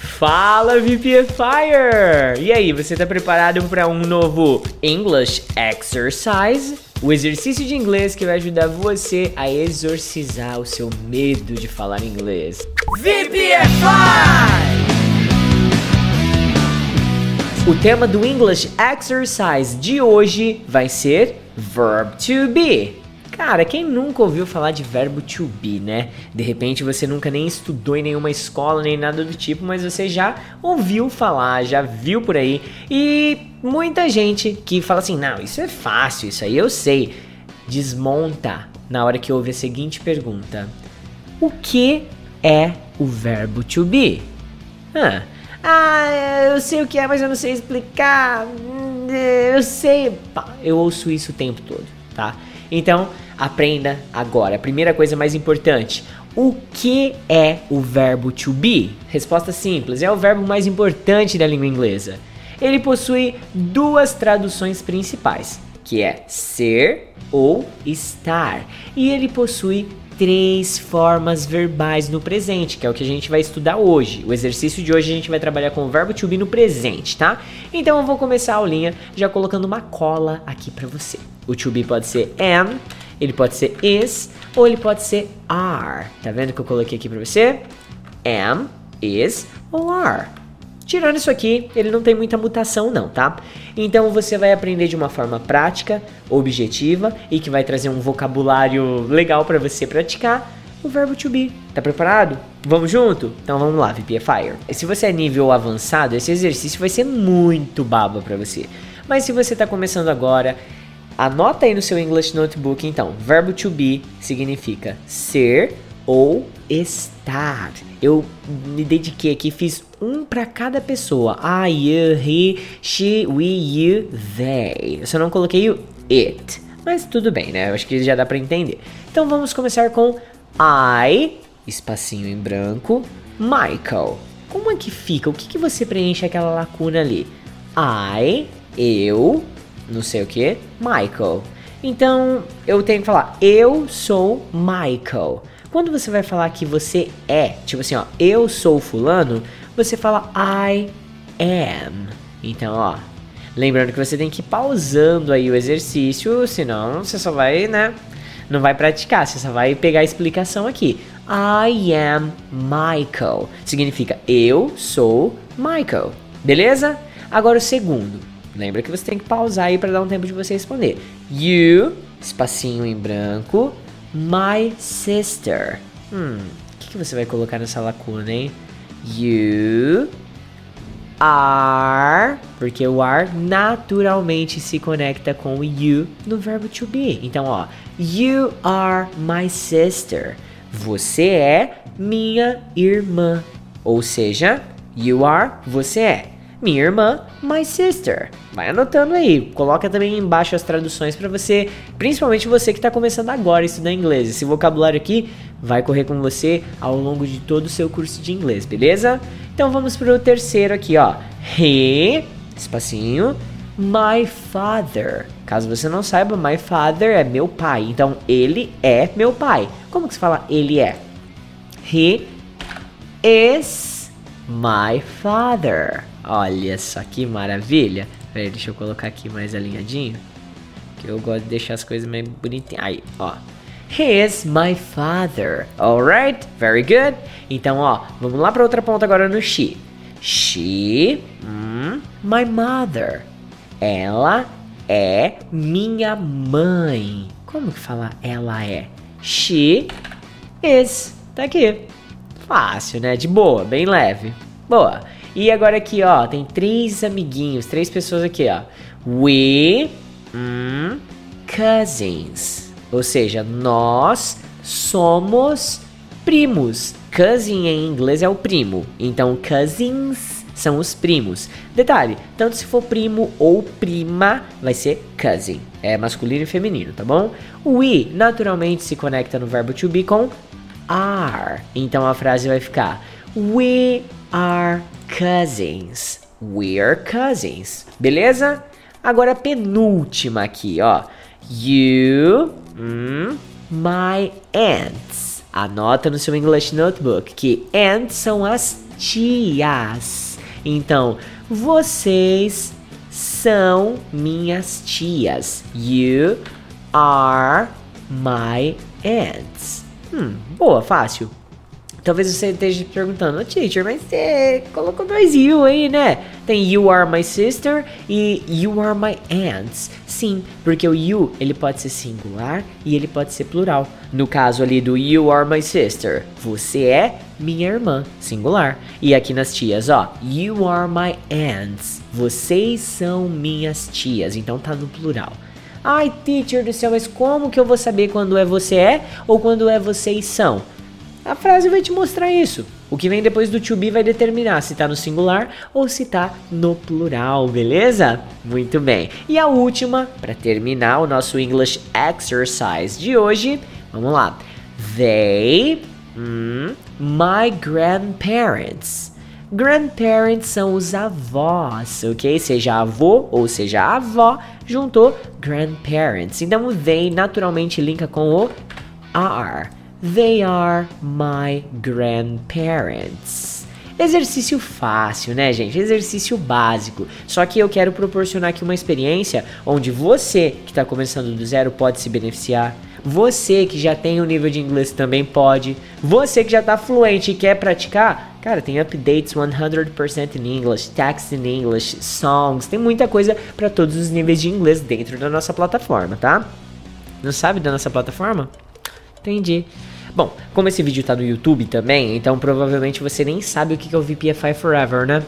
Fala VPFire! E aí, você está preparado para um novo English Exercise? O exercício de inglês que vai ajudar você a exorcizar o seu medo de falar inglês. VPFI! O tema do English Exercise de hoje vai ser Verb to Be. Cara, quem nunca ouviu falar de verbo to be, né? De repente você nunca nem estudou em nenhuma escola nem nada do tipo, mas você já ouviu falar, já viu por aí. E muita gente que fala assim: não, isso é fácil, isso aí eu sei. Desmonta na hora que ouve a seguinte pergunta: O que é o verbo to be? Ah, ah, eu sei o que é, mas eu não sei explicar. Hum, eu sei. Eu ouço isso o tempo todo, tá? Então, aprenda agora. A primeira coisa mais importante: o que é o verbo to be? Resposta simples: é o verbo mais importante da língua inglesa. Ele possui duas traduções principais, que é ser ou estar, e ele possui três formas verbais no presente, que é o que a gente vai estudar hoje. O exercício de hoje a gente vai trabalhar com o verbo to be no presente, tá? Então eu vou começar a aulinha já colocando uma cola aqui para você. O to be pode ser am, ele pode ser is ou ele pode ser are. Tá vendo que eu coloquei aqui para você? Am, is ou are. Tirando isso aqui, ele não tem muita mutação não, tá? Então você vai aprender de uma forma prática, objetiva e que vai trazer um vocabulário legal para você praticar o verbo to be. Tá preparado? Vamos junto? Então vamos lá, VPFire. Se você é nível avançado, esse exercício vai ser muito baba para você. Mas se você tá começando agora, Anota aí no seu English Notebook então. Verbo to be significa ser ou estar. Eu me dediquei aqui, fiz um para cada pessoa. I, you, he, she, we, you, they. Eu só não coloquei o it. Mas tudo bem, né? Eu acho que já dá para entender. Então vamos começar com I, espacinho em branco, Michael. Como é que fica? O que, que você preenche aquela lacuna ali? I, eu, não sei o que, Michael. Então eu tenho que falar, eu sou Michael. Quando você vai falar que você é, tipo assim, ó, eu sou fulano, você fala I am. Então, ó, lembrando que você tem que ir pausando aí o exercício, senão você só vai, né, não vai praticar, você só vai pegar a explicação aqui. I am Michael. Significa eu sou Michael. Beleza? Agora o segundo. Lembra que você tem que pausar aí para dar um tempo de você responder. You, espacinho em branco, my sister. Hum, o que, que você vai colocar nessa lacuna, hein? You are, porque o are naturalmente se conecta com o you no verbo to be. Então, ó, you are my sister. Você é minha irmã. Ou seja, you are, você é minha irmã, my sister. Vai anotando aí, coloca também embaixo as traduções para você, principalmente você que está começando agora a estudar inglês. Esse vocabulário aqui vai correr com você ao longo de todo o seu curso de inglês, beleza? Então vamos para o terceiro aqui, ó. He, espacinho, my father. Caso você não saiba, my father é meu pai. Então ele é meu pai. Como que se fala ele é? He is my father. Olha só que maravilha. Peraí, deixa eu colocar aqui mais alinhadinho. Que eu gosto de deixar as coisas mais bonitinhas. Aí, ó. He is my father. Alright? Very good. Então, ó, vamos lá para outra ponta agora no she. She, mm, my mother. Ela é minha mãe. Como que fala ela é? She is. Tá aqui. Fácil, né? De boa, bem leve. Boa. E agora aqui, ó, tem três amiguinhos, três pessoas aqui, ó. We mm, cousins. Ou seja, nós somos primos. Cousin em inglês é o primo. Então, cousins são os primos. Detalhe, tanto se for primo ou prima, vai ser cousin. É masculino e feminino, tá bom? We naturalmente se conecta no verbo to be com are. Então a frase vai ficar We are cousins. We're cousins. Beleza? Agora a penúltima aqui, ó. You, mm, my aunts. Anota no seu English Notebook que aunt são as tias. Então, vocês são minhas tias. You are my aunts. Hum, boa, fácil. Talvez você esteja perguntando, teacher, mas você colocou dois you aí, né? Tem you are my sister e you are my aunts. Sim, porque o you ele pode ser singular e ele pode ser plural. No caso ali do you are my sister, você é minha irmã, singular. E aqui nas tias, ó, you are my aunts. Vocês são minhas tias, então tá no plural. Ai, teacher do céu, mas como que eu vou saber quando é você é ou quando é vocês são? A frase vai te mostrar isso. O que vem depois do to be vai determinar se está no singular ou se está no plural, beleza? Muito bem. E a última, para terminar o nosso English exercise de hoje, vamos lá. They, mm, my grandparents. Grandparents são os avós, ok? Seja avô ou seja avó, juntou grandparents. Então o they naturalmente linka com o are. They are my grandparents. Exercício fácil, né, gente? Exercício básico. Só que eu quero proporcionar aqui uma experiência onde você que está começando do zero pode se beneficiar. Você que já tem um nível de inglês também pode. Você que já está fluente e quer praticar, cara, tem updates 100% in English, text in English, songs, tem muita coisa para todos os níveis de inglês dentro da nossa plataforma, tá? Não sabe da nossa plataforma? Entendi. Bom, como esse vídeo tá no YouTube também, então provavelmente você nem sabe o que é o VPFI Forever, né?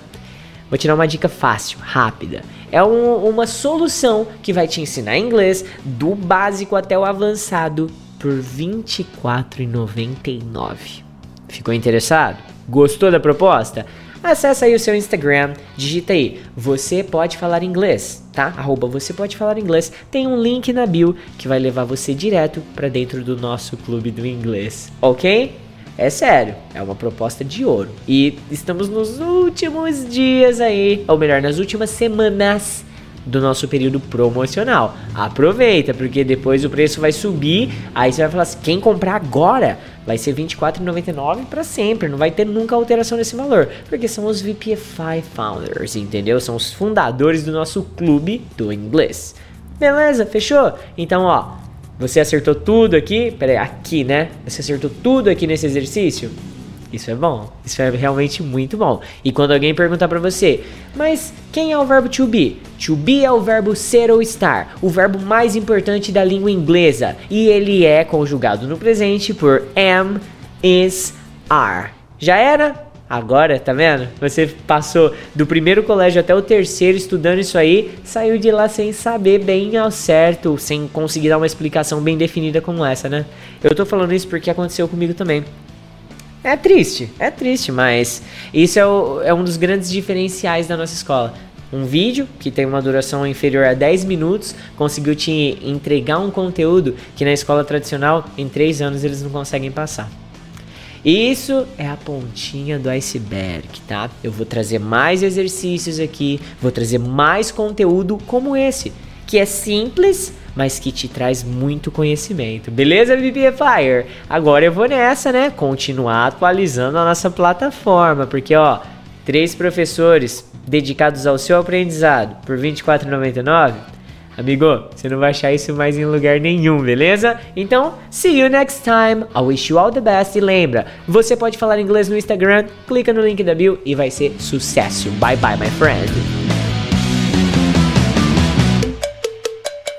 Vou te dar uma dica fácil, rápida. É um, uma solução que vai te ensinar inglês do básico até o avançado por R$ 24,99. Ficou interessado? Gostou da proposta? Acesse aí o seu Instagram, digita aí, você pode falar inglês, tá? Arroba você pode falar inglês. Tem um link na bio que vai levar você direto para dentro do nosso clube do inglês, ok? É sério, é uma proposta de ouro. E estamos nos últimos dias aí, ou melhor, nas últimas semanas do nosso período promocional. Aproveita, porque depois o preço vai subir. Aí você vai falar assim: quem comprar agora vai ser R$24,99 para sempre. Não vai ter nunca alteração nesse valor, porque são os VPFI Founders, entendeu? São os fundadores do nosso clube do inglês. Beleza? Fechou? Então, ó, você acertou tudo aqui. Pera aí, aqui, né? Você acertou tudo aqui nesse exercício? Isso é bom. Isso é realmente muito bom. E quando alguém perguntar para você, mas quem é o verbo to be? To be é o verbo ser ou estar, o verbo mais importante da língua inglesa, e ele é conjugado no presente por am, is, are. Já era? Agora, tá vendo? Você passou do primeiro colégio até o terceiro estudando isso aí, saiu de lá sem saber bem ao certo, sem conseguir dar uma explicação bem definida como essa, né? Eu tô falando isso porque aconteceu comigo também. É triste, é triste, mas isso é, o, é um dos grandes diferenciais da nossa escola. Um vídeo que tem uma duração inferior a 10 minutos conseguiu te entregar um conteúdo que na escola tradicional em 3 anos eles não conseguem passar. Isso é a pontinha do iceberg, tá? Eu vou trazer mais exercícios aqui, vou trazer mais conteúdo como esse, que é simples, mas que te traz muito conhecimento. Beleza, BBFire? Agora eu vou nessa, né? Continuar atualizando a nossa plataforma, porque ó, três professores dedicados ao seu aprendizado por R$ 24,99. Amigo, você não vai achar isso mais em lugar nenhum, beleza? Então, see you next time. I wish you all the best. E lembra, você pode falar inglês no Instagram, clica no link da bio e vai ser sucesso. Bye bye, my friend.